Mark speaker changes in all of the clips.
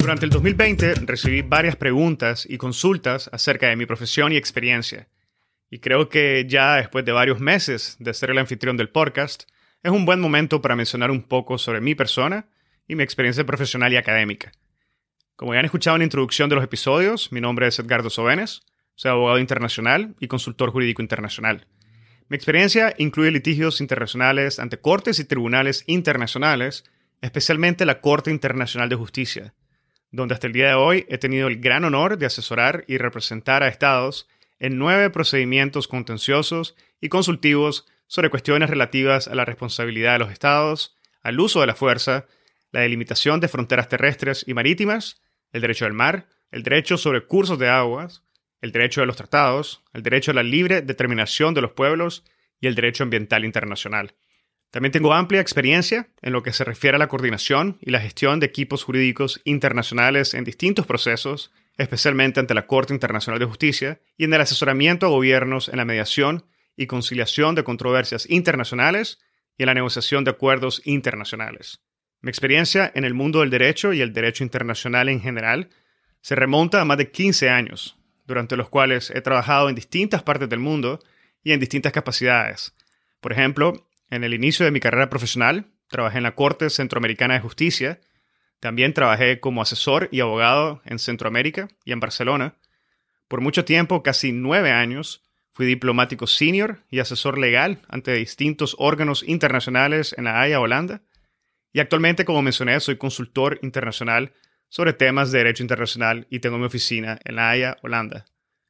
Speaker 1: Durante el 2020 recibí varias preguntas y consultas acerca de mi profesión y experiencia. Y creo que ya después de varios meses de ser el anfitrión del podcast, es un buen momento para mencionar un poco sobre mi persona y mi experiencia profesional y académica. Como ya han escuchado en la introducción de los episodios, mi nombre es Edgardo Sobenes, soy abogado internacional y consultor jurídico internacional. Mi experiencia incluye litigios internacionales ante cortes y tribunales internacionales, especialmente la Corte Internacional de Justicia, donde hasta el día de hoy he tenido el gran honor de asesorar y representar a estados en nueve procedimientos contenciosos y consultivos sobre cuestiones relativas a la responsabilidad de los estados, al uso de la fuerza, la delimitación de fronteras terrestres y marítimas, el derecho del mar, el derecho sobre cursos de aguas, el derecho de los tratados, el derecho a la libre determinación de los pueblos y el derecho ambiental internacional. También tengo amplia experiencia en lo que se refiere a la coordinación y la gestión de equipos jurídicos internacionales en distintos procesos, especialmente ante la Corte Internacional de Justicia, y en el asesoramiento a gobiernos en la mediación y conciliación de controversias internacionales y en la negociación de acuerdos internacionales. Mi experiencia en el mundo del derecho y el derecho internacional en general se remonta a más de 15 años, durante los cuales he trabajado en distintas partes del mundo y en distintas capacidades. Por ejemplo, en el inicio de mi carrera profesional, trabajé en la Corte Centroamericana de Justicia. También trabajé como asesor y abogado en Centroamérica y en Barcelona. Por mucho tiempo, casi nueve años, fui diplomático senior y asesor legal ante distintos órganos internacionales en La Haya, Holanda. Y actualmente, como mencioné, soy consultor internacional sobre temas de derecho internacional y tengo mi oficina en La Haya, Holanda.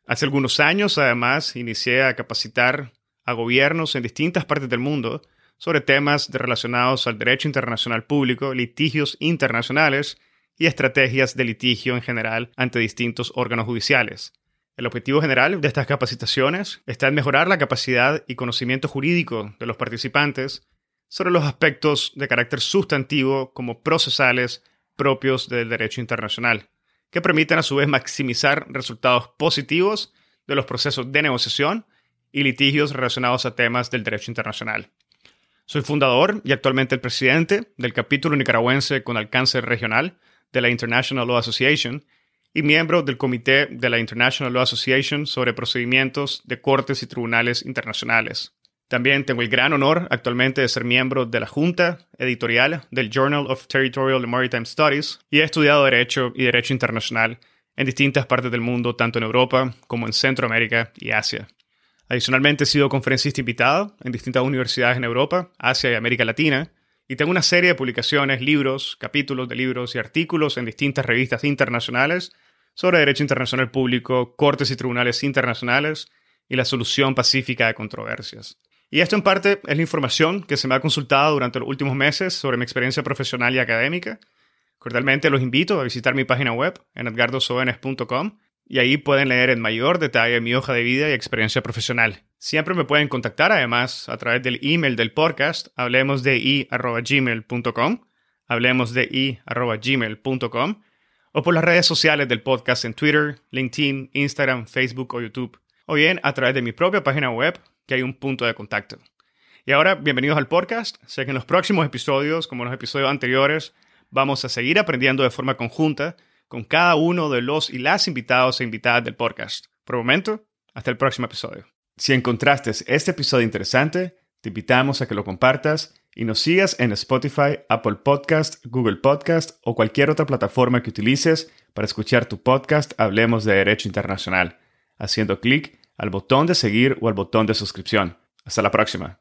Speaker 1: Hace algunos años, además, inicié a capacitar a gobiernos en distintas partes del mundo sobre temas relacionados al derecho internacional público, litigios internacionales y estrategias de litigio en general ante distintos órganos judiciales. El objetivo general de estas capacitaciones está en mejorar la capacidad y conocimiento jurídico de los participantes sobre los aspectos de carácter sustantivo como procesales propios del derecho internacional, que permitan a su vez maximizar resultados positivos de los procesos de negociación y litigios relacionados a temas del derecho internacional. Soy fundador y actualmente el presidente del capítulo nicaragüense con alcance regional de la International Law Association y miembro del comité de la International Law Association sobre procedimientos de cortes y tribunales internacionales. También tengo el gran honor actualmente de ser miembro de la junta editorial del Journal of Territorial and Maritime Studies y he estudiado Derecho y Derecho Internacional en distintas partes del mundo, tanto en Europa como en Centroamérica y Asia. Adicionalmente he sido conferencista invitado en distintas universidades en Europa, Asia y América Latina, y tengo una serie de publicaciones, libros, capítulos de libros y artículos en distintas revistas internacionales sobre derecho internacional público, cortes y tribunales internacionales y la solución pacífica de controversias. Y esto en parte es la información que se me ha consultado durante los últimos meses sobre mi experiencia profesional y académica. Cordialmente los invito a visitar mi página web en edgardosoenes.com y ahí pueden leer en mayor detalle mi hoja de vida y experiencia profesional. Siempre me pueden contactar además a través del email del podcast hablemosdei.gmail.com hablemosdei.gmail.com o por las redes sociales del podcast en Twitter, LinkedIn, Instagram, Facebook o YouTube, o bien a través de mi propia página web, que hay un punto de contacto. Y ahora, bienvenidos al podcast. Sé que en los próximos episodios, como en los episodios anteriores, vamos a seguir aprendiendo de forma conjunta con cada uno de los y las invitados e invitadas del podcast. Por el momento, hasta el próximo episodio. Si encontraste este episodio interesante, te invitamos a que lo compartas y nos sigas en Spotify, Apple Podcast, Google Podcast o cualquier otra plataforma que utilices para escuchar tu podcast Hablemos de Derecho Internacional, haciendo clic al botón de seguir o al botón de suscripción. Hasta la próxima.